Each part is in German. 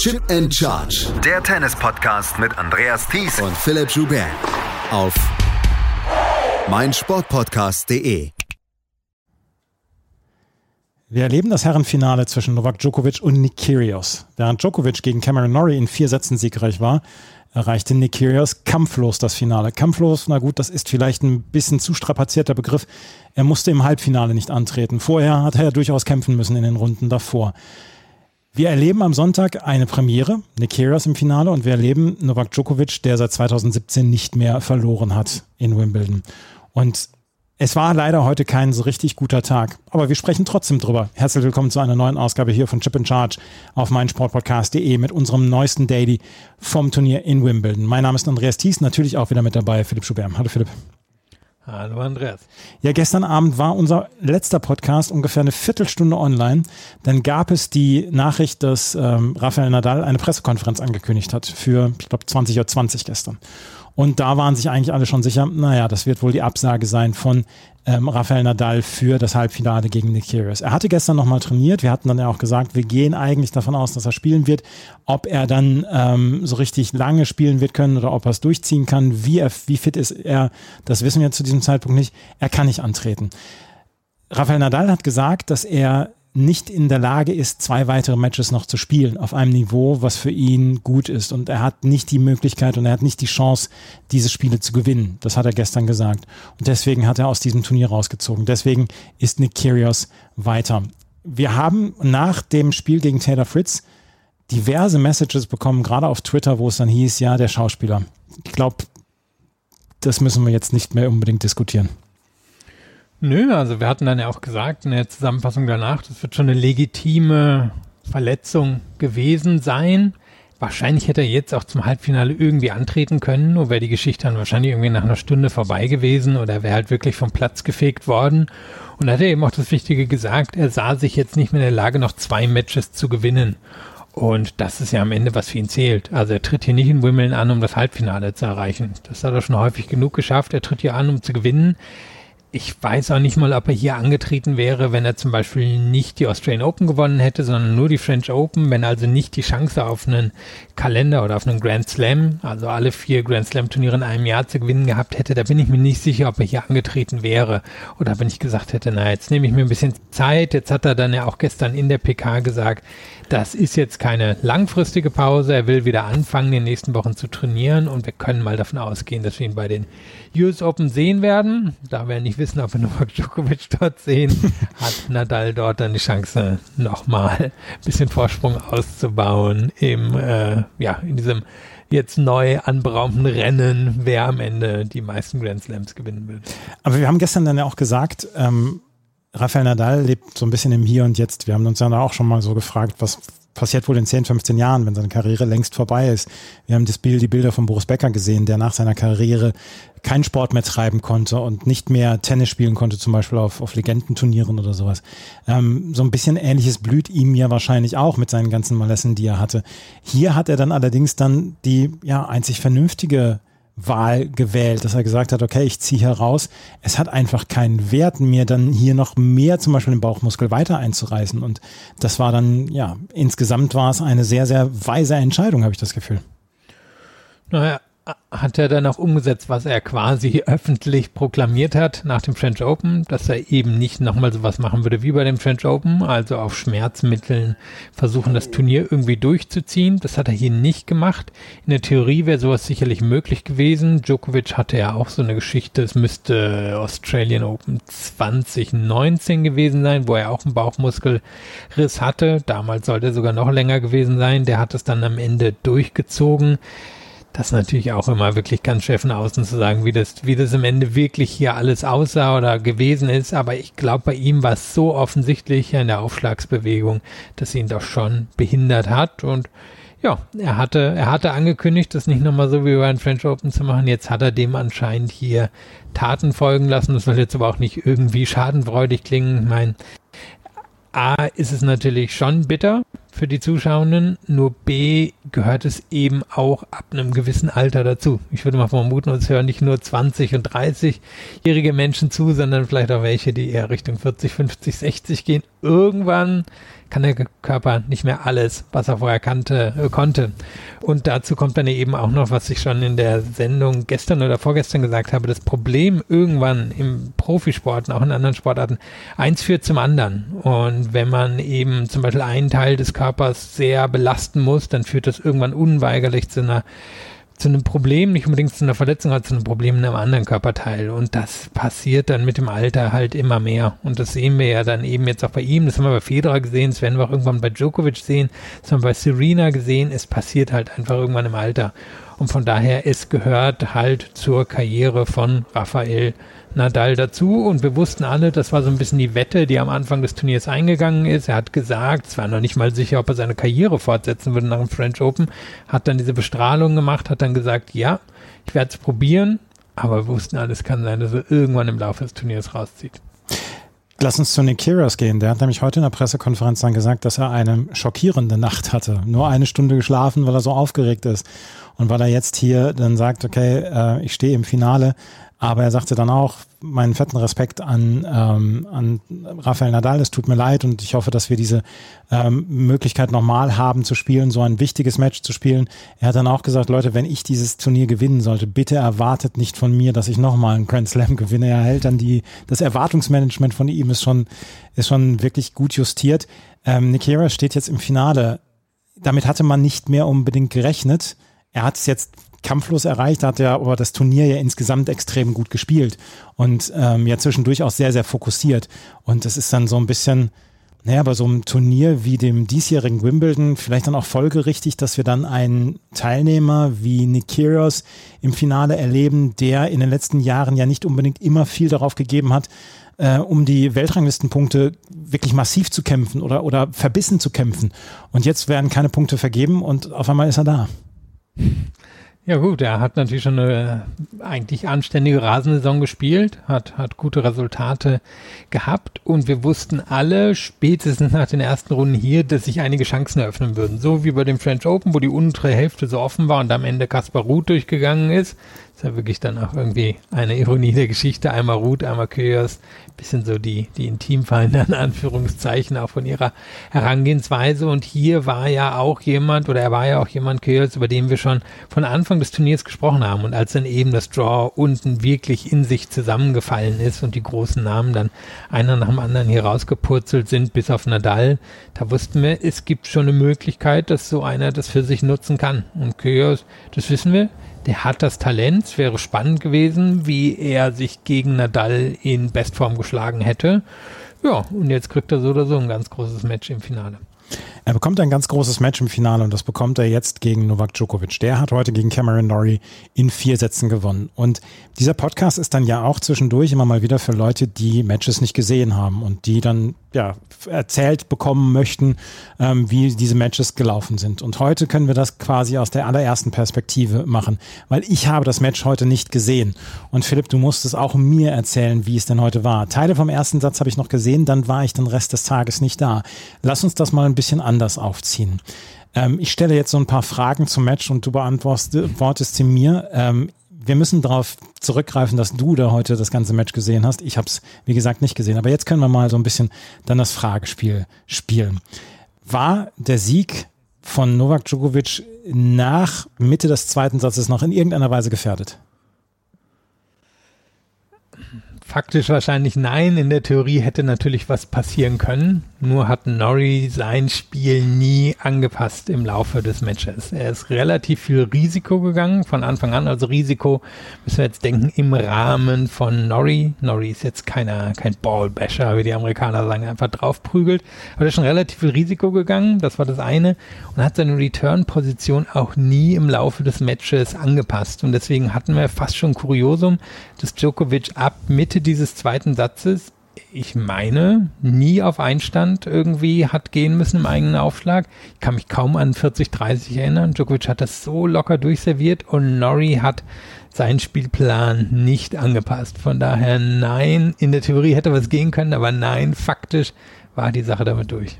Chip and Charge. Der Tennis-Podcast mit Andreas Thies und Philipp Joubert. Auf meinsportpodcast.de. Wir erleben das Herrenfinale zwischen Novak Djokovic und Nick Kyrgios. Während Djokovic gegen Cameron Norrie in vier Sätzen siegreich war, erreichte Nick Kyrgios kampflos das Finale. Kampflos, na gut, das ist vielleicht ein bisschen zu strapazierter Begriff. Er musste im Halbfinale nicht antreten. Vorher hat er ja durchaus kämpfen müssen in den Runden davor. Wir erleben am Sonntag eine Premiere, Nick Kyrgios im Finale und wir erleben Novak Djokovic, der seit 2017 nicht mehr verloren hat in Wimbledon. Und es war leider heute kein so richtig guter Tag, aber wir sprechen trotzdem drüber. Herzlich willkommen zu einer neuen Ausgabe hier von Chip in Charge auf meinsportpodcast.de mit unserem neuesten Daily vom Turnier in Wimbledon. Mein Name ist Andreas Thies, natürlich auch wieder mit dabei Philipp Schubert. Hallo Philipp. Hallo Andreas. Ja, gestern Abend war unser letzter Podcast ungefähr eine Viertelstunde online. Dann gab es die Nachricht, dass ähm, Rafael Nadal eine Pressekonferenz angekündigt hat für, ich glaube, 20.20 Uhr 20 gestern. Und da waren sich eigentlich alle schon sicher, naja, das wird wohl die Absage sein von ähm, Rafael Nadal für das Halbfinale gegen Nick Kyrgios. Er hatte gestern nochmal trainiert. Wir hatten dann ja auch gesagt, wir gehen eigentlich davon aus, dass er spielen wird. Ob er dann ähm, so richtig lange spielen wird können oder ob er es durchziehen kann, wie, er, wie fit ist er, das wissen wir zu diesem Zeitpunkt nicht. Er kann nicht antreten. Rafael Nadal hat gesagt, dass er nicht in der Lage ist, zwei weitere Matches noch zu spielen auf einem Niveau, was für ihn gut ist. Und er hat nicht die Möglichkeit und er hat nicht die Chance, diese Spiele zu gewinnen. Das hat er gestern gesagt. Und deswegen hat er aus diesem Turnier rausgezogen. Deswegen ist Nick Kyrgios weiter. Wir haben nach dem Spiel gegen Taylor Fritz diverse Messages bekommen, gerade auf Twitter, wo es dann hieß, ja, der Schauspieler. Ich glaube, das müssen wir jetzt nicht mehr unbedingt diskutieren. Nö, also wir hatten dann ja auch gesagt in der Zusammenfassung danach, das wird schon eine legitime Verletzung gewesen sein. Wahrscheinlich hätte er jetzt auch zum Halbfinale irgendwie antreten können, nur wäre die Geschichte dann wahrscheinlich irgendwie nach einer Stunde vorbei gewesen oder wäre halt wirklich vom Platz gefegt worden. Und da hat er eben auch das Wichtige gesagt, er sah sich jetzt nicht mehr in der Lage, noch zwei Matches zu gewinnen. Und das ist ja am Ende, was für ihn zählt. Also er tritt hier nicht in Wimbledon an, um das Halbfinale zu erreichen. Das hat er schon häufig genug geschafft. Er tritt hier an, um zu gewinnen ich weiß auch nicht mal, ob er hier angetreten wäre, wenn er zum Beispiel nicht die Australian Open gewonnen hätte, sondern nur die French Open, wenn er also nicht die Chance auf einen Kalender oder auf einen Grand Slam, also alle vier Grand Slam Turniere in einem Jahr zu gewinnen gehabt hätte, da bin ich mir nicht sicher, ob er hier angetreten wäre. Oder wenn ich gesagt hätte, na, jetzt nehme ich mir ein bisschen Zeit, jetzt hat er dann ja auch gestern in der PK gesagt, das ist jetzt keine langfristige Pause. Er will wieder anfangen, in den nächsten Wochen zu trainieren und wir können mal davon ausgehen, dass wir ihn bei den US Open sehen werden. Da wir nicht wissen, ob wir Novak Djokovic dort sehen, hat Nadal dort dann die Chance, nochmal ein bisschen Vorsprung auszubauen im, äh, ja, in diesem jetzt neu anberaumten Rennen, wer am Ende die meisten Grand Slams gewinnen wird. Aber wir haben gestern dann ja auch gesagt, ähm, Rafael Nadal lebt so ein bisschen im Hier und Jetzt. Wir haben uns ja auch schon mal so gefragt, was passiert wohl in 10, 15 Jahren, wenn seine Karriere längst vorbei ist. Wir haben das Bild, die Bilder von Boris Becker gesehen, der nach seiner Karriere keinen Sport mehr treiben konnte und nicht mehr Tennis spielen konnte, zum Beispiel auf, auf Legendenturnieren oder sowas. Ähm, so ein bisschen ähnliches blüht ihm ja wahrscheinlich auch mit seinen ganzen Malessen, die er hatte. Hier hat er dann allerdings dann die ja einzig vernünftige Wahl gewählt, dass er gesagt hat, okay, ich ziehe heraus. Es hat einfach keinen Wert, mir dann hier noch mehr zum Beispiel den Bauchmuskel weiter einzureißen. Und das war dann, ja, insgesamt war es eine sehr, sehr weise Entscheidung, habe ich das Gefühl. Naja, hat er dann auch umgesetzt, was er quasi öffentlich proklamiert hat nach dem French Open, dass er eben nicht nochmal sowas machen würde wie bei dem French Open, also auf Schmerzmitteln versuchen, das Turnier irgendwie durchzuziehen. Das hat er hier nicht gemacht. In der Theorie wäre sowas sicherlich möglich gewesen. Djokovic hatte ja auch so eine Geschichte, es müsste Australian Open 2019 gewesen sein, wo er auch einen Bauchmuskelriss hatte. Damals sollte er sogar noch länger gewesen sein. Der hat es dann am Ende durchgezogen. Das ist natürlich auch immer wirklich ganz schwer von außen zu sagen, wie das, wie das im Ende wirklich hier alles aussah oder gewesen ist. Aber ich glaube, bei ihm war es so offensichtlich in der Aufschlagsbewegung, dass ihn doch schon behindert hat. Und ja, er hatte, er hatte angekündigt, das nicht nochmal so wie bei den French Open zu machen. Jetzt hat er dem anscheinend hier Taten folgen lassen. Das soll jetzt aber auch nicht irgendwie schadenfreudig klingen. Ich meine, A ist es natürlich schon bitter für die Zuschauenden, nur B gehört es eben auch ab einem gewissen Alter dazu. Ich würde mal vermuten, uns hören nicht nur 20- und 30-jährige Menschen zu, sondern vielleicht auch welche, die eher Richtung 40, 50, 60 gehen. irgendwann kann der Körper nicht mehr alles, was er vorher kannte, äh, konnte. Und dazu kommt dann eben auch noch, was ich schon in der Sendung gestern oder vorgestern gesagt habe, das Problem irgendwann im Profisport auch in anderen Sportarten, eins führt zum anderen. Und wenn man eben zum Beispiel einen Teil des Körpers sehr belasten muss, dann führt das irgendwann unweigerlich zu einer zu einem Problem, nicht unbedingt zu einer Verletzung, aber zu einem Problem in einem anderen Körperteil. Und das passiert dann mit dem Alter halt immer mehr. Und das sehen wir ja dann eben jetzt auch bei ihm. Das haben wir bei Federer gesehen, das werden wir auch irgendwann bei Djokovic sehen, das haben wir bei Serena gesehen. Es passiert halt einfach irgendwann im Alter. Und von daher, es gehört halt zur Karriere von Raphael Nadal dazu und wir wussten alle, das war so ein bisschen die Wette, die am Anfang des Turniers eingegangen ist. Er hat gesagt, es war noch nicht mal sicher, ob er seine Karriere fortsetzen würde nach dem French Open, hat dann diese Bestrahlung gemacht, hat dann gesagt, ja, ich werde es probieren, aber wir wussten alles kann sein, dass er irgendwann im Laufe des Turniers rauszieht. Lass uns zu Nick Kyrgios gehen. Der hat nämlich heute in der Pressekonferenz dann gesagt, dass er eine schockierende Nacht hatte. Nur eine Stunde geschlafen, weil er so aufgeregt ist. Und weil er jetzt hier dann sagt, okay, äh, ich stehe im Finale, aber er sagte dann auch, meinen fetten Respekt an, ähm, an Rafael Nadal, es tut mir leid und ich hoffe, dass wir diese ähm, Möglichkeit nochmal haben zu spielen, so ein wichtiges Match zu spielen. Er hat dann auch gesagt, Leute, wenn ich dieses Turnier gewinnen sollte, bitte erwartet nicht von mir, dass ich nochmal einen Grand Slam gewinne. Er hält dann die, das Erwartungsmanagement von ihm ist schon, ist schon wirklich gut justiert. Ähm, Nikera steht jetzt im Finale. Damit hatte man nicht mehr unbedingt gerechnet. Er hat es jetzt kampflos erreicht, hat er aber das Turnier ja insgesamt extrem gut gespielt und ähm, ja zwischendurch auch sehr, sehr fokussiert. Und das ist dann so ein bisschen, naja, bei so einem Turnier wie dem diesjährigen Wimbledon vielleicht dann auch folgerichtig, dass wir dann einen Teilnehmer wie Nick Kyrgios im Finale erleben, der in den letzten Jahren ja nicht unbedingt immer viel darauf gegeben hat, äh, um die Weltranglistenpunkte wirklich massiv zu kämpfen oder, oder verbissen zu kämpfen. Und jetzt werden keine Punkte vergeben und auf einmal ist er da. Ja gut, er hat natürlich schon eine eigentlich anständige Rasensaison gespielt, hat, hat gute Resultate gehabt und wir wussten alle spätestens nach den ersten Runden hier, dass sich einige Chancen eröffnen würden. So wie bei dem French Open, wo die untere Hälfte so offen war und am Ende Kaspar Ruth durchgegangen ist. Ist ja wirklich dann auch irgendwie eine Ironie der Geschichte. Einmal Ruth, einmal Kyrgios. Bisschen so die, die Intimfeinde in Anführungszeichen auch von ihrer Herangehensweise. Und hier war ja auch jemand, oder er war ja auch jemand, Kyrgios, über den wir schon von Anfang des Turniers gesprochen haben. Und als dann eben das Draw unten wirklich in sich zusammengefallen ist und die großen Namen dann einer nach dem anderen hier rausgepurzelt sind, bis auf Nadal, da wussten wir, es gibt schon eine Möglichkeit, dass so einer das für sich nutzen kann. Und Kyrgios, das wissen wir, der hat das Talent. Es wäre spannend gewesen, wie er sich gegen Nadal in Bestform geschlagen hätte. Ja, und jetzt kriegt er so oder so ein ganz großes Match im Finale. Er bekommt ein ganz großes Match im Finale und das bekommt er jetzt gegen Novak Djokovic. Der hat heute gegen Cameron Norrie in vier Sätzen gewonnen. Und dieser Podcast ist dann ja auch zwischendurch immer mal wieder für Leute, die Matches nicht gesehen haben und die dann ja erzählt bekommen möchten, ähm, wie diese Matches gelaufen sind. Und heute können wir das quasi aus der allerersten Perspektive machen, weil ich habe das Match heute nicht gesehen. Und Philipp, du musst es auch mir erzählen, wie es denn heute war. Teile vom ersten Satz habe ich noch gesehen, dann war ich den Rest des Tages nicht da. Lass uns das mal ein bisschen anders aufziehen. Ähm, ich stelle jetzt so ein paar Fragen zum Match und du beantwortest sie mir. Ähm, wir müssen darauf zurückgreifen, dass du da heute das ganze Match gesehen hast. Ich habe es, wie gesagt, nicht gesehen. Aber jetzt können wir mal so ein bisschen dann das Fragespiel spielen. War der Sieg von Novak Djokovic nach Mitte des zweiten Satzes noch in irgendeiner Weise gefährdet? Faktisch wahrscheinlich nein. In der Theorie hätte natürlich was passieren können. Nur hat Norrie sein Spiel nie angepasst im Laufe des Matches. Er ist relativ viel Risiko gegangen von Anfang an. Also Risiko müssen wir jetzt denken im Rahmen von Norrie. Norrie ist jetzt keiner, kein Ballbasher, wie die Amerikaner sagen, einfach draufprügelt. Aber er ist schon relativ viel Risiko gegangen. Das war das eine. Und hat seine Return-Position auch nie im Laufe des Matches angepasst. Und deswegen hatten wir fast schon Kuriosum, dass Djokovic ab Mitte dieses zweiten Satzes, ich meine, nie auf Einstand irgendwie hat gehen müssen im eigenen Aufschlag. Ich kann mich kaum an 40-30 erinnern. Djokovic hat das so locker durchserviert und Nori hat seinen Spielplan nicht angepasst. Von daher nein, in der Theorie hätte was gehen können, aber nein, faktisch war die Sache damit durch.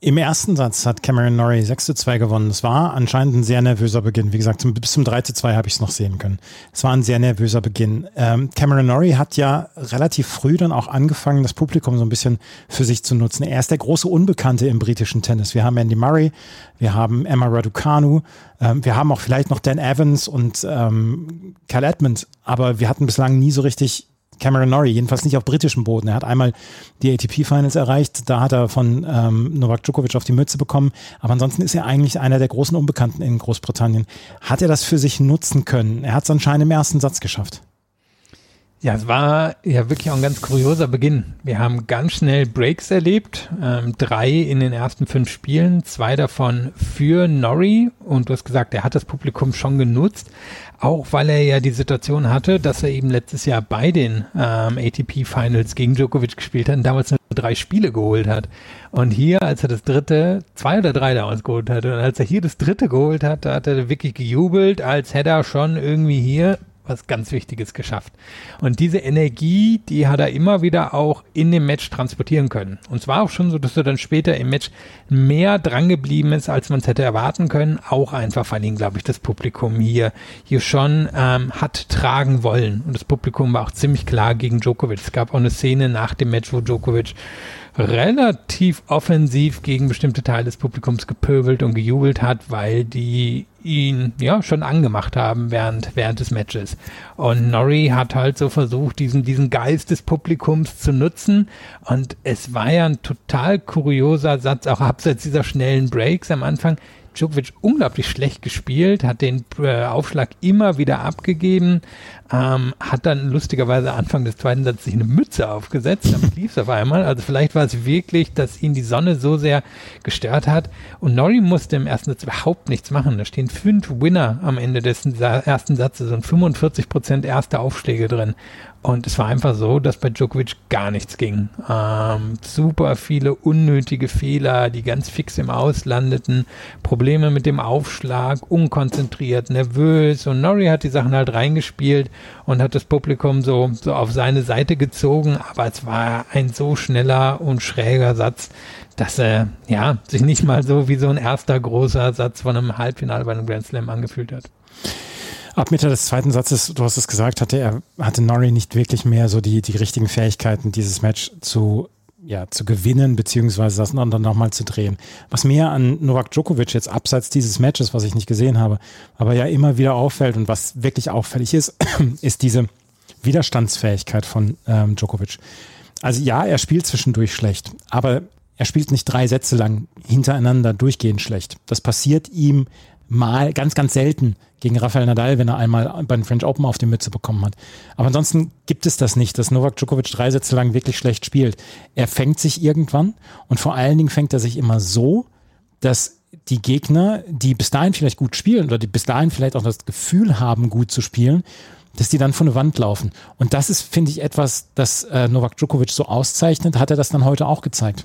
Im ersten Satz hat Cameron Norrie 6 zu 2 gewonnen. Es war anscheinend ein sehr nervöser Beginn. Wie gesagt, zum, bis zum 3 zu 2 habe ich es noch sehen können. Es war ein sehr nervöser Beginn. Ähm, Cameron Norrie hat ja relativ früh dann auch angefangen, das Publikum so ein bisschen für sich zu nutzen. Er ist der große Unbekannte im britischen Tennis. Wir haben Andy Murray, wir haben Emma Raducanu, ähm, wir haben auch vielleicht noch Dan Evans und ähm, Cal Edmund, aber wir hatten bislang nie so richtig Cameron Norrie, jedenfalls nicht auf britischem Boden. Er hat einmal die ATP-Finals erreicht, da hat er von ähm, Novak Djokovic auf die Mütze bekommen, aber ansonsten ist er eigentlich einer der großen Unbekannten in Großbritannien. Hat er das für sich nutzen können? Er hat es anscheinend im ersten Satz geschafft. Ja, es war ja wirklich auch ein ganz kurioser Beginn. Wir haben ganz schnell Breaks erlebt, ähm, drei in den ersten fünf Spielen, zwei davon für Norrie und du hast gesagt, er hat das Publikum schon genutzt, auch weil er ja die Situation hatte, dass er eben letztes Jahr bei den ähm, ATP Finals gegen Djokovic gespielt hat und damals nur drei Spiele geholt hat. Und hier, als er das dritte, zwei oder drei damals geholt hat, und als er hier das dritte geholt hat, da hat er wirklich gejubelt, als hätte er schon irgendwie hier was ganz Wichtiges geschafft. Und diese Energie, die hat er immer wieder auch in dem Match transportieren können. Und es war auch schon so, dass er dann später im Match mehr drangeblieben ist, als man es hätte erwarten können. Auch einfach, weil ihn, glaube ich, das Publikum hier, hier schon ähm, hat tragen wollen. Und das Publikum war auch ziemlich klar gegen Djokovic. Es gab auch eine Szene nach dem Match, wo Djokovic relativ offensiv gegen bestimmte Teile des Publikums gepöbelt und gejubelt hat, weil die ihn ja schon angemacht haben während während des Matches. Und Norrie hat halt so versucht, diesen diesen Geist des Publikums zu nutzen. Und es war ja ein total kurioser Satz, auch abseits dieser schnellen Breaks am Anfang. Djokovic unglaublich schlecht gespielt, hat den äh, Aufschlag immer wieder abgegeben, ähm, hat dann lustigerweise Anfang des zweiten Satzes sich eine Mütze aufgesetzt, damit lief es auf einmal. Also vielleicht war es wirklich, dass ihn die Sonne so sehr gestört hat. Und Norrie musste im ersten Satz überhaupt nichts machen. Da stehen fünf Winner am Ende des ersten Satzes und 45 Prozent erste Aufschläge drin. Und es war einfach so, dass bei Djokovic gar nichts ging. Ähm, super viele unnötige Fehler, die ganz fix im Aus landeten, Probleme mit dem Aufschlag, unkonzentriert, nervös. Und Norrie hat die Sachen halt reingespielt und hat das Publikum so, so auf seine Seite gezogen. Aber es war ein so schneller und schräger Satz, dass er ja sich nicht mal so wie so ein erster großer Satz von einem Halbfinale bei einem Grand Slam angefühlt hat. Ab Mitte des zweiten Satzes, du hast es gesagt, hatte er, hatte Norrie nicht wirklich mehr so die, die richtigen Fähigkeiten, dieses Match zu, ja, zu gewinnen, beziehungsweise das dann nochmal zu drehen. Was mir an Novak Djokovic jetzt abseits dieses Matches, was ich nicht gesehen habe, aber ja immer wieder auffällt und was wirklich auffällig ist, ist diese Widerstandsfähigkeit von ähm, Djokovic. Also ja, er spielt zwischendurch schlecht, aber er spielt nicht drei Sätze lang hintereinander durchgehend schlecht. Das passiert ihm mal ganz, ganz selten gegen Rafael Nadal, wenn er einmal bei den French Open auf die Mütze bekommen hat. Aber ansonsten gibt es das nicht, dass Novak Djokovic drei Sätze lang wirklich schlecht spielt. Er fängt sich irgendwann und vor allen Dingen fängt er sich immer so, dass die Gegner, die bis dahin vielleicht gut spielen oder die bis dahin vielleicht auch das Gefühl haben, gut zu spielen, dass die dann von der Wand laufen. Und das ist, finde ich, etwas, das äh, Novak Djokovic so auszeichnet. Hat er das dann heute auch gezeigt?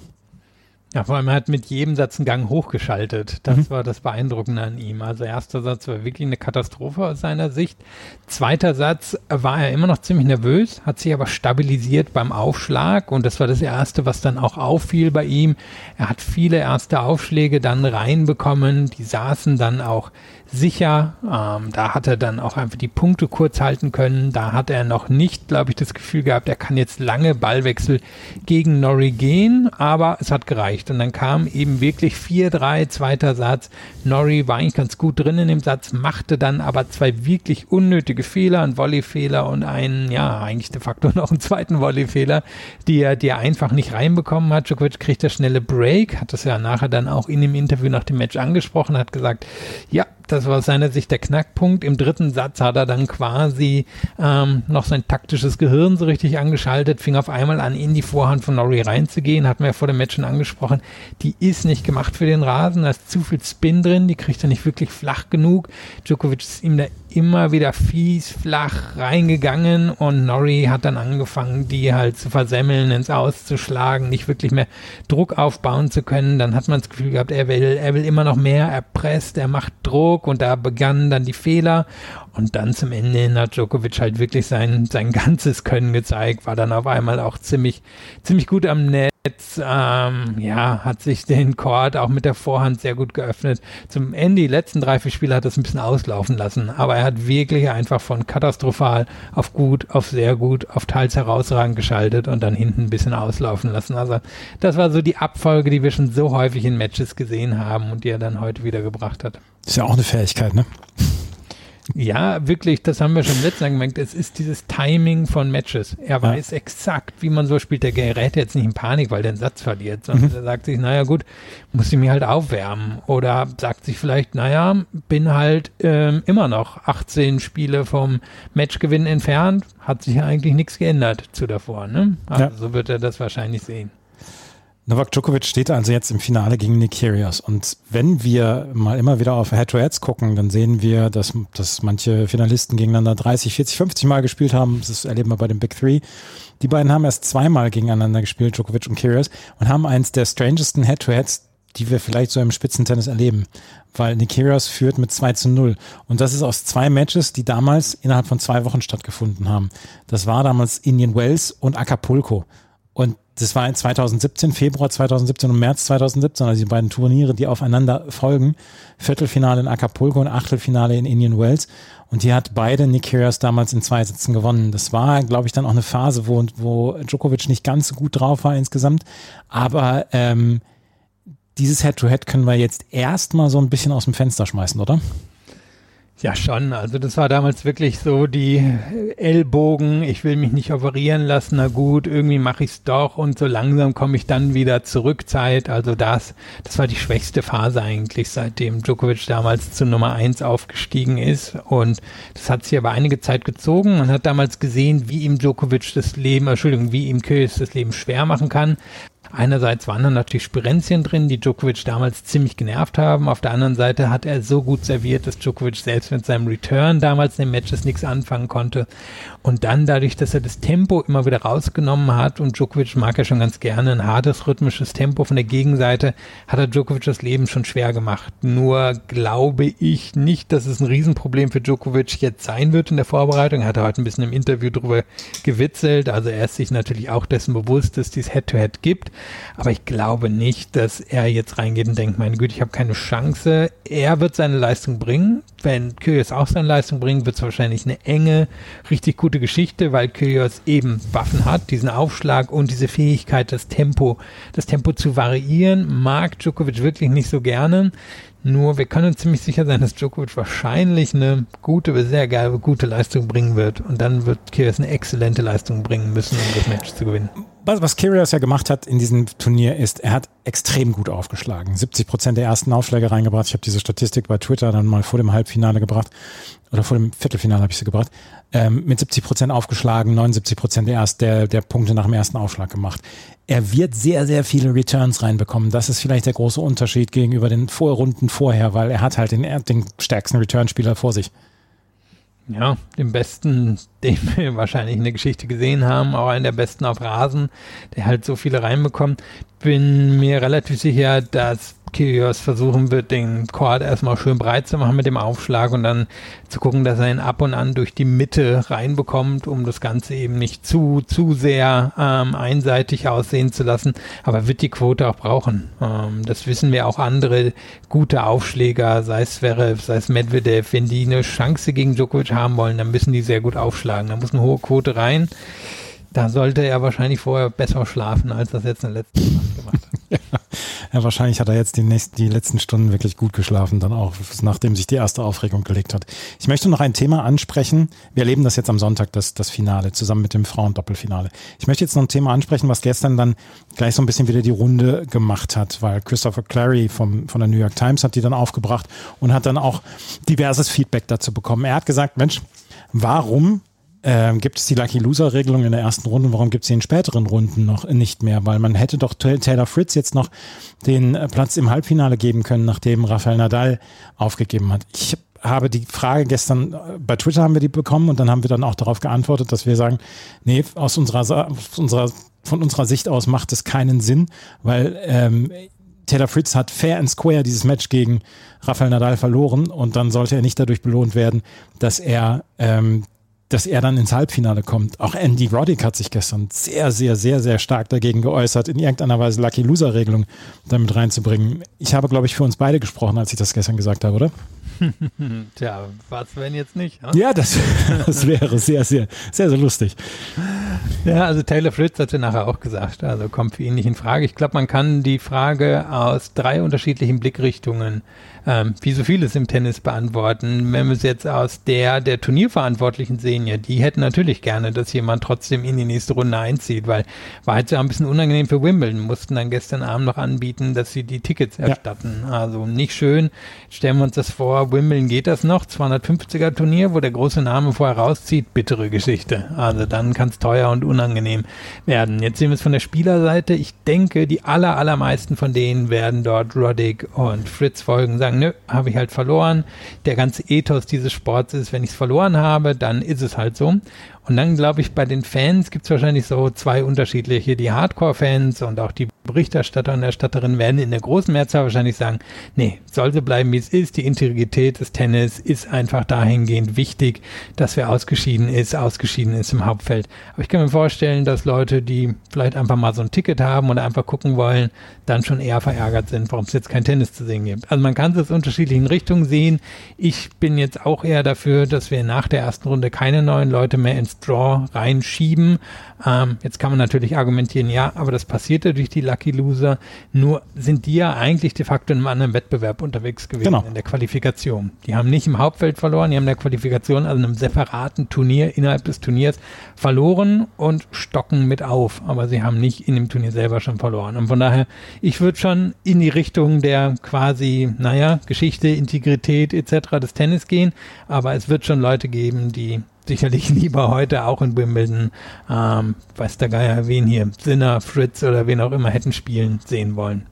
Ja, vor allem er hat mit jedem Satz einen Gang hochgeschaltet. Das mhm. war das Beeindruckende an ihm. Also erster Satz war wirklich eine Katastrophe aus seiner Sicht. Zweiter Satz war er immer noch ziemlich nervös, hat sich aber stabilisiert beim Aufschlag und das war das erste, was dann auch auffiel bei ihm. Er hat viele erste Aufschläge dann reinbekommen, die saßen dann auch sicher. Ähm, da hat er dann auch einfach die Punkte kurz halten können. Da hat er noch nicht, glaube ich, das Gefühl gehabt, er kann jetzt lange Ballwechsel gegen Norrie gehen, aber es hat gereicht. Und dann kam eben wirklich 4-3, zweiter Satz. Norrie war eigentlich ganz gut drin in dem Satz, machte dann aber zwei wirklich unnötige Fehler, einen Volleyfehler und einen, ja, eigentlich de facto noch einen zweiten Volleyfehler, die er, die er einfach nicht reinbekommen hat. Djokovic kriegt das schnelle Break, hat das ja nachher dann auch in dem Interview nach dem Match angesprochen, hat gesagt, ja, das war aus seiner Sicht der Knackpunkt. Im dritten Satz hat er dann quasi ähm, noch sein taktisches Gehirn so richtig angeschaltet, fing auf einmal an, in die Vorhand von Norrie reinzugehen, hatten wir ja vor dem Match schon angesprochen. Die ist nicht gemacht für den Rasen, da ist zu viel Spin drin, die kriegt er nicht wirklich flach genug. Djokovic ist ihm da immer wieder fies flach reingegangen und Norrie hat dann angefangen, die halt zu versemmeln, ins Auszuschlagen, nicht wirklich mehr Druck aufbauen zu können. Dann hat man das Gefühl gehabt, er will, er will immer noch mehr, er presst, er macht Druck und da begannen dann die Fehler und dann zum Ende hin hat Djokovic halt wirklich sein, sein ganzes Können gezeigt, war dann auf einmal auch ziemlich, ziemlich gut am Netz ähm, ja, hat sich den Court auch mit der Vorhand sehr gut geöffnet. Zum Ende, die letzten drei, vier Spiele hat er es ein bisschen auslaufen lassen. Aber er hat wirklich einfach von katastrophal auf gut, auf sehr gut, auf teils herausragend geschaltet und dann hinten ein bisschen auslaufen lassen. Also das war so die Abfolge, die wir schon so häufig in Matches gesehen haben und die er dann heute wieder gebracht hat. Ist ja auch eine Fähigkeit, ne? Ja, wirklich, das haben wir schon letztes Mal gemerkt. Es ist dieses Timing von Matches. Er weiß ja. exakt, wie man so spielt. Der gerät jetzt nicht in Panik, weil der einen Satz verliert, sondern mhm. er sagt sich, naja gut, muss ich mir halt aufwärmen. Oder sagt sich vielleicht, naja, bin halt ähm, immer noch 18 Spiele vom Matchgewinn entfernt. Hat sich ja eigentlich nichts geändert zu davor. Ne? Also ja. so wird er das wahrscheinlich sehen. Novak Djokovic steht also jetzt im Finale gegen Nick Kyrgios. Und wenn wir mal immer wieder auf Head-to-Heads gucken, dann sehen wir, dass, dass manche Finalisten gegeneinander 30, 40, 50 Mal gespielt haben. Das erleben wir bei den Big Three. Die beiden haben erst zweimal gegeneinander gespielt, Djokovic und Kyrgios, und haben eins der strangesten Head-to-Heads, die wir vielleicht so im Spitzentennis erleben. Weil Nick Kyrgios führt mit 2 zu 0. Und das ist aus zwei Matches, die damals innerhalb von zwei Wochen stattgefunden haben. Das war damals Indian Wells und Acapulco. Und das war in 2017, Februar 2017 und März 2017, also die beiden Turniere, die aufeinander folgen. Viertelfinale in Acapulco und Achtelfinale in Indian Wells. Und die hat beide Nick Kyrgios damals in zwei Sitzen gewonnen. Das war, glaube ich, dann auch eine Phase, wo, wo Djokovic nicht ganz so gut drauf war insgesamt. Aber ähm, dieses Head-to-Head -Head können wir jetzt erstmal so ein bisschen aus dem Fenster schmeißen, oder? Ja, schon. Also das war damals wirklich so die Ellbogen, ich will mich nicht operieren lassen, na gut, irgendwie mache ich es doch und so langsam komme ich dann wieder zurück Zeit. Also das, das war die schwächste Phase eigentlich, seitdem Djokovic damals zu Nummer eins aufgestiegen ist. Und das hat sich aber einige Zeit gezogen. Man hat damals gesehen, wie ihm Djokovic das Leben, Entschuldigung, wie ihm Kyrgios das Leben schwer machen kann. Einerseits waren dann natürlich Spirenzien drin, die Djokovic damals ziemlich genervt haben. Auf der anderen Seite hat er so gut serviert, dass Djokovic selbst mit seinem Return damals in den Matches nichts anfangen konnte. Und dann dadurch, dass er das Tempo immer wieder rausgenommen hat und Djokovic mag ja schon ganz gerne ein hartes rhythmisches Tempo von der Gegenseite, hat er Djokovic das Leben schon schwer gemacht. Nur glaube ich nicht, dass es ein Riesenproblem für Djokovic jetzt sein wird in der Vorbereitung. Er hat heute ein bisschen im Interview drüber gewitzelt. Also er ist sich natürlich auch dessen bewusst, dass dies Head-to-Head -Head gibt. Aber ich glaube nicht, dass er jetzt reingeht und denkt, meine Güte, ich habe keine Chance. Er wird seine Leistung bringen. Wenn Kyrgios auch seine Leistung bringt, wird es wahrscheinlich eine enge, richtig gute Geschichte, weil Kyrgios eben Waffen hat, diesen Aufschlag und diese Fähigkeit, das Tempo, das Tempo zu variieren, mag Djokovic wirklich nicht so gerne. Nur wir können uns ziemlich sicher sein, dass Djokovic wahrscheinlich eine gute, sehr geile, gute Leistung bringen wird. Und dann wird Kyrgios eine exzellente Leistung bringen müssen, um das Match zu gewinnen. Was, was Kyrgios ja gemacht hat in diesem Turnier ist, er hat extrem gut aufgeschlagen. 70 Prozent der ersten Aufschläge reingebracht. Ich habe diese Statistik bei Twitter dann mal vor dem Halbfinale gebracht. Oder vor dem Viertelfinale habe ich sie gebracht. Ähm, mit 70 Prozent aufgeschlagen, 79 Prozent der, der, der Punkte nach dem ersten Aufschlag gemacht er wird sehr, sehr viele Returns reinbekommen. Das ist vielleicht der große Unterschied gegenüber den Vorrunden vorher, weil er hat halt den, den stärksten Returnspieler vor sich. Ja, den besten, den wir wahrscheinlich in der Geschichte gesehen haben, auch einen der besten auf Rasen, der halt so viele reinbekommt. Bin mir relativ sicher, dass Kyrgios versuchen wird, den Quad erstmal schön breit zu machen mit dem Aufschlag und dann zu gucken, dass er ihn ab und an durch die Mitte reinbekommt, um das Ganze eben nicht zu, zu sehr ähm, einseitig aussehen zu lassen. Aber wird die Quote auch brauchen. Ähm, das wissen wir auch andere gute Aufschläger, sei es Zverev, sei es Medvedev, wenn die eine Chance gegen Djokovic haben wollen, dann müssen die sehr gut aufschlagen. Da muss eine hohe Quote rein. Da sollte er wahrscheinlich vorher besser schlafen, als das jetzt in der letzten Nacht gemacht hat. Ja. wahrscheinlich hat er jetzt die, nächsten, die letzten Stunden wirklich gut geschlafen, dann auch, nachdem sich die erste Aufregung gelegt hat. Ich möchte noch ein Thema ansprechen. Wir erleben das jetzt am Sonntag, das, das Finale, zusammen mit dem Frauendoppelfinale. Ich möchte jetzt noch ein Thema ansprechen, was gestern dann gleich so ein bisschen wieder die Runde gemacht hat, weil Christopher Clary vom, von der New York Times hat die dann aufgebracht und hat dann auch diverses Feedback dazu bekommen. Er hat gesagt, Mensch, warum ähm, gibt es die Lucky Loser-Regelung in der ersten Runde? Warum gibt es sie in späteren Runden noch nicht mehr? Weil man hätte doch Taylor Fritz jetzt noch den äh, Platz im Halbfinale geben können, nachdem Rafael Nadal aufgegeben hat. Ich habe die Frage gestern, äh, bei Twitter haben wir die bekommen und dann haben wir dann auch darauf geantwortet, dass wir sagen, nee, aus unserer, aus unserer von unserer Sicht aus macht es keinen Sinn, weil ähm, Taylor Fritz hat fair and square dieses Match gegen Rafael Nadal verloren und dann sollte er nicht dadurch belohnt werden, dass er ähm, dass er dann ins Halbfinale kommt. Auch Andy Roddick hat sich gestern sehr, sehr, sehr, sehr stark dagegen geäußert, in irgendeiner Weise Lucky Loser-Regelung damit reinzubringen. Ich habe, glaube ich, für uns beide gesprochen, als ich das gestern gesagt habe, oder? Tja, was wenn jetzt nicht? Ja, ja das, das wäre sehr, sehr, sehr, sehr lustig. Ja, also Taylor Fritz hat ja nachher auch gesagt, also kommt für ihn nicht in Frage. Ich glaube, man kann die Frage aus drei unterschiedlichen Blickrichtungen ähm, wie so vieles im Tennis beantworten. Wenn wir es jetzt aus der der Turnierverantwortlichen sehen, ja, die hätten natürlich gerne, dass jemand trotzdem in die nächste Runde einzieht, weil war jetzt ja ein bisschen unangenehm für Wimbledon, mussten dann gestern Abend noch anbieten, dass sie die Tickets erstatten. Ja. Also nicht schön. Stellen wir uns das vor, Wimbledon geht das noch, 250er Turnier, wo der große Name vorher rauszieht, bittere Geschichte. Also dann kann es teuer und unangenehm werden. Jetzt sehen wir es von der Spielerseite. Ich denke, die aller, allermeisten von denen werden dort Roddick und Fritz folgen, sagen, sagen, nö, habe ich halt verloren. Der ganze Ethos dieses Sports ist, wenn ich es verloren habe, dann ist es halt so. Und dann glaube ich, bei den Fans gibt es wahrscheinlich so zwei unterschiedliche. Die Hardcore-Fans und auch die Berichterstatter und Erstatterinnen werden in der großen Mehrzahl wahrscheinlich sagen, nee, soll so bleiben, wie es ist. Die Integrität des Tennis ist einfach dahingehend wichtig, dass wer ausgeschieden ist, ausgeschieden ist im Hauptfeld. Aber ich kann mir vorstellen, dass Leute, die vielleicht einfach mal so ein Ticket haben oder einfach gucken wollen, dann schon eher verärgert sind, warum es jetzt kein Tennis zu sehen gibt. Also man kann es aus unterschiedlichen Richtungen sehen. Ich bin jetzt auch eher dafür, dass wir nach der ersten Runde keine neuen Leute mehr ins Draw reinschieben. Ähm, jetzt kann man natürlich argumentieren, ja, aber das passierte durch die Lucky Loser. Nur sind die ja eigentlich de facto in einem anderen Wettbewerb unterwegs gewesen genau. in der Qualifikation. Die haben nicht im Hauptfeld verloren, die haben in der Qualifikation, also in einem separaten Turnier innerhalb des Turniers verloren und stocken mit auf. Aber sie haben nicht in dem Turnier selber schon verloren. Und von daher, ich würde schon in die Richtung der quasi, naja, Geschichte, Integrität etc. des Tennis gehen. Aber es wird schon Leute geben, die sicherlich lieber heute auch in Wimbledon, ähm, weiß der Geier, wen hier, Sinner, Fritz oder wen auch immer hätten spielen sehen wollen.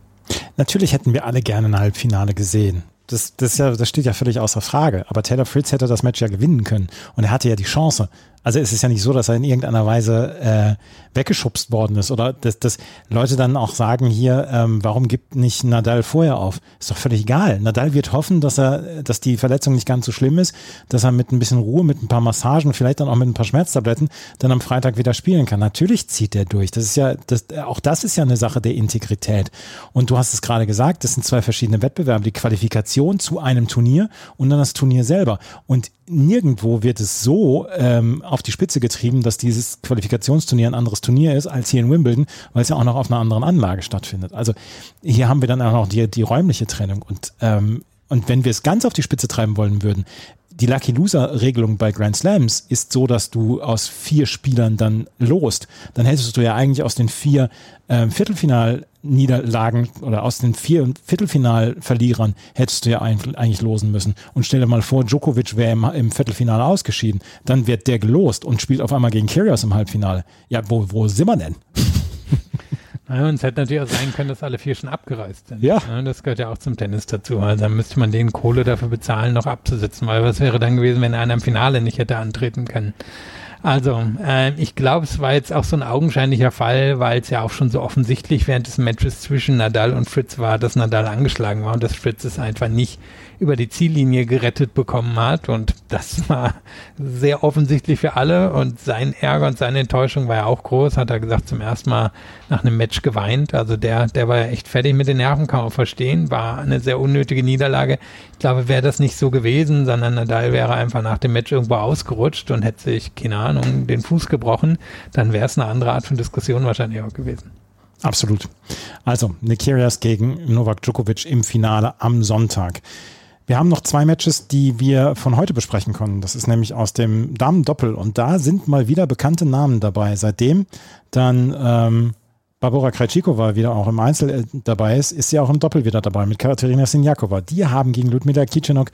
Natürlich hätten wir alle gerne ein Halbfinale gesehen. Das, das, ja, das steht ja völlig außer Frage. Aber Taylor Fritz hätte das Match ja gewinnen können. Und er hatte ja die Chance. Also es ist ja nicht so, dass er in irgendeiner Weise äh, weggeschubst worden ist oder dass, dass Leute dann auch sagen hier, ähm, warum gibt nicht Nadal vorher auf? Ist doch völlig egal. Nadal wird hoffen, dass er, dass die Verletzung nicht ganz so schlimm ist, dass er mit ein bisschen Ruhe, mit ein paar Massagen, vielleicht dann auch mit ein paar Schmerztabletten dann am Freitag wieder spielen kann. Natürlich zieht er durch. Das ist ja, das, auch das ist ja eine Sache der Integrität. Und du hast es gerade gesagt, das sind zwei verschiedene Wettbewerbe. Die Qualifikation zu einem Turnier und dann das Turnier selber. Und nirgendwo wird es so ähm, auf die Spitze getrieben, dass dieses Qualifikationsturnier ein anderes Turnier ist als hier in Wimbledon, weil es ja auch noch auf einer anderen Anlage stattfindet. Also hier haben wir dann auch noch die, die räumliche Trennung. Und, ähm, und wenn wir es ganz auf die Spitze treiben wollen würden, die Lucky Loser Regelung bei Grand Slams ist so, dass du aus vier Spielern dann lost. Dann hättest du ja eigentlich aus den vier äh, Viertelfinalniederlagen oder aus den vier Viertelfinalverlierern hättest du ja eigentlich losen müssen. Und stell dir mal vor, Djokovic wäre im, im Viertelfinale ausgeschieden. Dann wird der gelost und spielt auf einmal gegen Kyrgios im Halbfinale. Ja, wo, wo sind wir denn? Ja, und es hätte natürlich auch sein können, dass alle vier schon abgereist sind. Ja. ja. Das gehört ja auch zum Tennis dazu. Also dann müsste man denen Kohle dafür bezahlen, noch abzusitzen, weil was wäre dann gewesen, wenn einer im Finale nicht hätte antreten können? Also, äh, ich glaube, es war jetzt auch so ein augenscheinlicher Fall, weil es ja auch schon so offensichtlich während des Matches zwischen Nadal und Fritz war, dass Nadal angeschlagen war und dass Fritz es einfach nicht über die Ziellinie gerettet bekommen hat. Und das war sehr offensichtlich für alle. Und sein Ärger und seine Enttäuschung war ja auch groß, hat er gesagt, zum ersten Mal nach einem Match geweint. Also der, der war ja echt fertig mit den Nerven, kann man verstehen. War eine sehr unnötige Niederlage. Ich glaube, wäre das nicht so gewesen, sondern Nadal wäre einfach nach dem Match irgendwo ausgerutscht und hätte sich, keine Ahnung, den Fuß gebrochen, dann wäre es eine andere Art von Diskussion wahrscheinlich auch gewesen. Absolut. Also, Nikirias gegen Novak Djokovic im Finale am Sonntag. Wir haben noch zwei Matches, die wir von heute besprechen können. Das ist nämlich aus dem Damen-Doppel. Und da sind mal wieder bekannte Namen dabei. Seitdem dann ähm, Barbara Krejcikova wieder auch im Einzel äh, dabei ist, ist sie auch im Doppel wieder dabei mit Katerina Sinjakova. Die haben gegen Ludmila Kichenok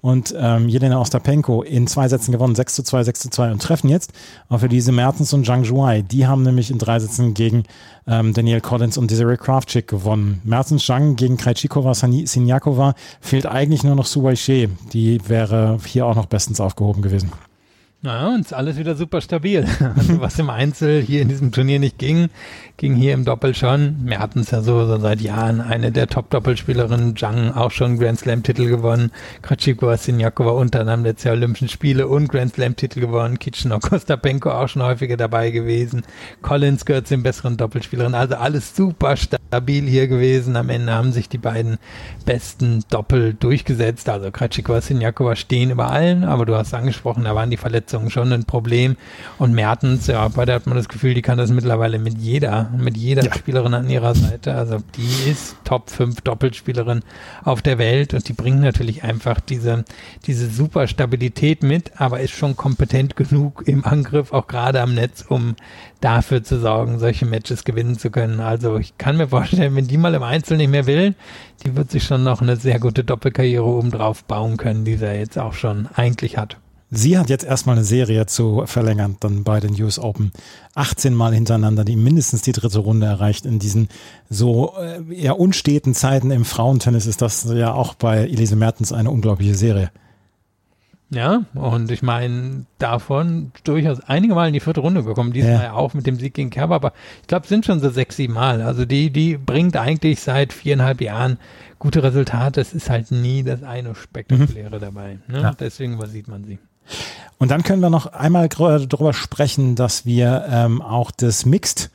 und ähm, Jelena Ostapenko in zwei Sätzen gewonnen, 6 zu 2, 6 zu 2 und treffen jetzt auf Elise Mertens und Zhang Zhuai. Die haben nämlich in drei Sätzen gegen ähm, Danielle Collins und Desiree Kraftschick gewonnen. Mertens Zhang gegen Krejcikova, Sinjakova fehlt eigentlich nur noch Su Wei Die wäre hier auch noch bestens aufgehoben gewesen. Na, und ist alles wieder super stabil. Also was im Einzel hier in diesem Turnier nicht ging, ging hier im Doppel schon. Wir hatten es ja so, so seit Jahren. Eine der Top-Doppelspielerinnen, Zhang, auch schon Grand Slam-Titel gewonnen. Kratschikova, Sinjakova unter anderem letztes Jahr Olympischen Spiele und Grand Slam-Titel gewonnen. Kitschner, Kostapenko auch schon häufiger dabei gewesen. Collins gehört zu den besseren Doppelspielerinnen. Also alles super stabil hier gewesen. Am Ende haben sich die beiden besten Doppel durchgesetzt. Also Kratschikova, Sinjakova stehen über allen, aber du hast angesprochen, da waren die Verletzungen schon ein Problem. Und Mertens, ja, bei der hat man das Gefühl, die kann das mittlerweile mit jeder, mit jeder ja. Spielerin an ihrer Seite. Also die ist Top 5 Doppelspielerin auf der Welt und die bringt natürlich einfach diese, diese super Stabilität mit, aber ist schon kompetent genug im Angriff, auch gerade am Netz, um dafür zu sorgen, solche Matches gewinnen zu können. Also ich kann mir vorstellen, wenn die mal im Einzel nicht mehr will, die wird sich schon noch eine sehr gute Doppelkarriere oben drauf bauen können, die sie jetzt auch schon eigentlich hat. Sie hat jetzt erstmal eine Serie zu verlängern, dann bei den US Open. 18 Mal hintereinander, die mindestens die dritte Runde erreicht. In diesen so äh, eher unsteten Zeiten im Frauentennis ist das ja auch bei Elise Mertens eine unglaubliche Serie. Ja, und ich meine, davon durchaus einige Mal in die vierte Runde gekommen. Diesmal ja. auch mit dem Sieg gegen Kerber, aber ich glaube, sind schon so sechs, sieben Mal. Also die, die bringt eigentlich seit viereinhalb Jahren gute Resultate. Es ist halt nie das eine Spektakuläre mhm. dabei. Ne? Ja. Deswegen übersieht man sie. Und dann können wir noch einmal darüber sprechen, dass wir ähm, auch das Mixed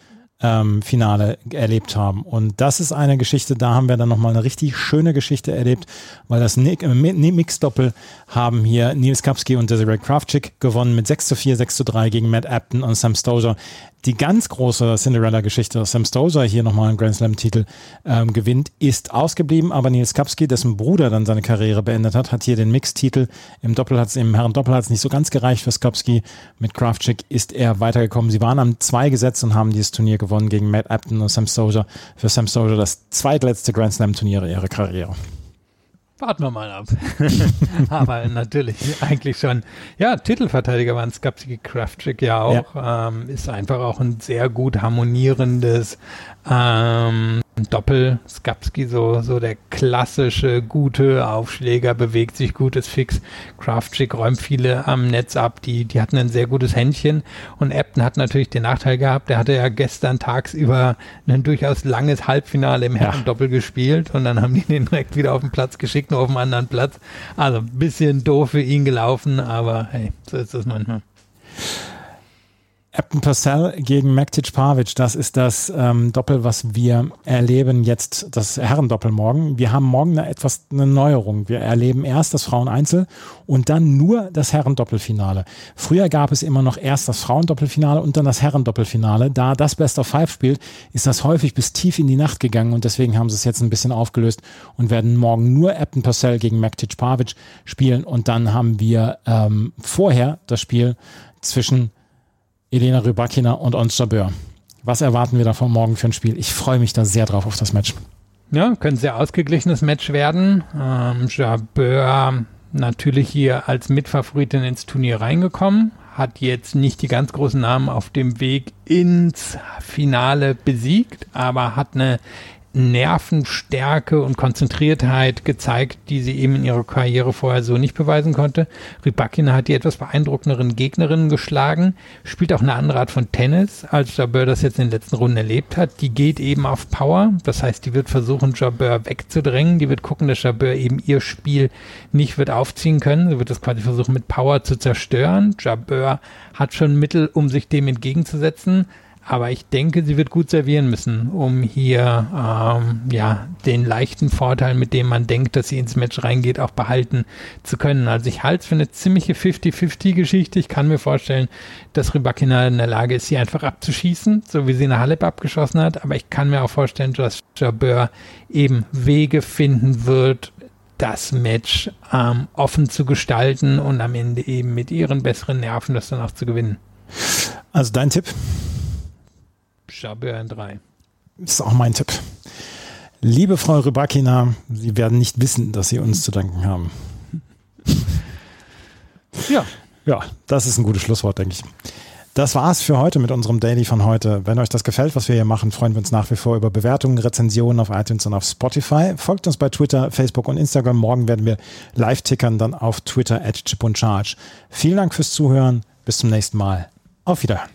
ähm, Finale erlebt haben. Und das ist eine Geschichte, da haben wir dann nochmal eine richtig schöne Geschichte erlebt, weil das äh, Mix-Doppel haben hier Nils Kapski und Desiree Kravchik gewonnen mit 6 zu 4, 6 zu 3 gegen Matt Apton und Sam Stozer die ganz große Cinderella-Geschichte, Sam Stozer hier nochmal einen Grand Slam-Titel ähm, gewinnt, ist ausgeblieben, aber Nils Kapski, dessen Bruder dann seine Karriere beendet hat, hat hier den Mix-Titel. Im Doppel hat es, im Herren-Doppel hat es nicht so ganz gereicht für Skapski. Mit Kraftschick ist er weitergekommen. Sie waren am zwei gesetzt und haben dieses Turnier gewonnen gegen Matt Apton und Sam Stozer. Für Sam Stozer das zweitletzte Grand Slam-Turnier ihrer Karriere. Warten wir mal ab. Aber natürlich eigentlich schon. Ja, Titelverteidiger waren Skapski Kraftchick ja auch. Ja. Ähm, ist einfach auch ein sehr gut harmonierendes ähm, Doppel Skapski, so, so der klassische gute Aufschläger, bewegt sich gutes Fix. Kraftschick räumt viele am Netz ab, die, die hatten ein sehr gutes Händchen. Und Epton hat natürlich den Nachteil gehabt, der hatte ja gestern tagsüber ein durchaus langes Halbfinale im Herren-Doppel gespielt und dann haben die den direkt wieder auf den Platz geschickt, nur auf einem anderen Platz. Also ein bisschen doof für ihn gelaufen, aber hey, so ist das manchmal. Upton Purcell gegen Mektic Pavic, das ist das ähm, Doppel, was wir erleben jetzt, das Herrendoppel morgen. Wir haben morgen eine, etwas eine Neuerung. Wir erleben erst das Fraueneinzel und dann nur das Herrendoppelfinale. Früher gab es immer noch erst das Frauendoppelfinale und dann das Herrendoppelfinale. Da das Best of Five spielt, ist das häufig bis tief in die Nacht gegangen und deswegen haben sie es jetzt ein bisschen aufgelöst und werden morgen nur Upton Purcell gegen Mektic Pavic spielen und dann haben wir ähm, vorher das Spiel zwischen Elena Rybakina und Ons Jabeur. Was erwarten wir davon morgen für ein Spiel? Ich freue mich da sehr drauf auf das Match. Ja, könnte ein sehr ausgeglichenes Match werden. Ähm, Jabeur natürlich hier als Mitfavoritin ins Turnier reingekommen, hat jetzt nicht die ganz großen Namen auf dem Weg ins Finale besiegt, aber hat eine Nervenstärke und Konzentriertheit gezeigt, die sie eben in ihrer Karriere vorher so nicht beweisen konnte. Rybakina hat die etwas beeindruckenderen Gegnerinnen geschlagen, spielt auch eine andere Art von Tennis, als Jabeur das jetzt in den letzten Runden erlebt hat. Die geht eben auf Power, das heißt, die wird versuchen, Jabeur wegzudrängen, die wird gucken, dass Jabeur eben ihr Spiel nicht wird aufziehen können. Sie wird das quasi versuchen, mit Power zu zerstören. Jabeur hat schon Mittel, um sich dem entgegenzusetzen aber ich denke, sie wird gut servieren müssen, um hier ähm, ja den leichten Vorteil, mit dem man denkt, dass sie ins Match reingeht, auch behalten zu können. Also ich halte es für eine ziemliche 50-50-Geschichte. Ich kann mir vorstellen, dass Rybakina in der Lage ist, sie einfach abzuschießen, so wie sie eine Halep abgeschossen hat. Aber ich kann mir auch vorstellen, dass Jabeur eben Wege finden wird, das Match ähm, offen zu gestalten und am Ende eben mit ihren besseren Nerven das dann auch zu gewinnen. Also dein Tipp? In 3. Ist auch mein Tipp. Liebe Frau Rybakina, Sie werden nicht wissen, dass Sie uns zu danken haben. Ja. Ja, das ist ein gutes Schlusswort, denke ich. Das war's für heute mit unserem Daily von heute. Wenn euch das gefällt, was wir hier machen, freuen wir uns nach wie vor über Bewertungen, Rezensionen auf iTunes und auf Spotify. Folgt uns bei Twitter, Facebook und Instagram. Morgen werden wir live tickern, dann auf Twitter at Chip und Charge. Vielen Dank fürs Zuhören. Bis zum nächsten Mal. Auf Wiederhören.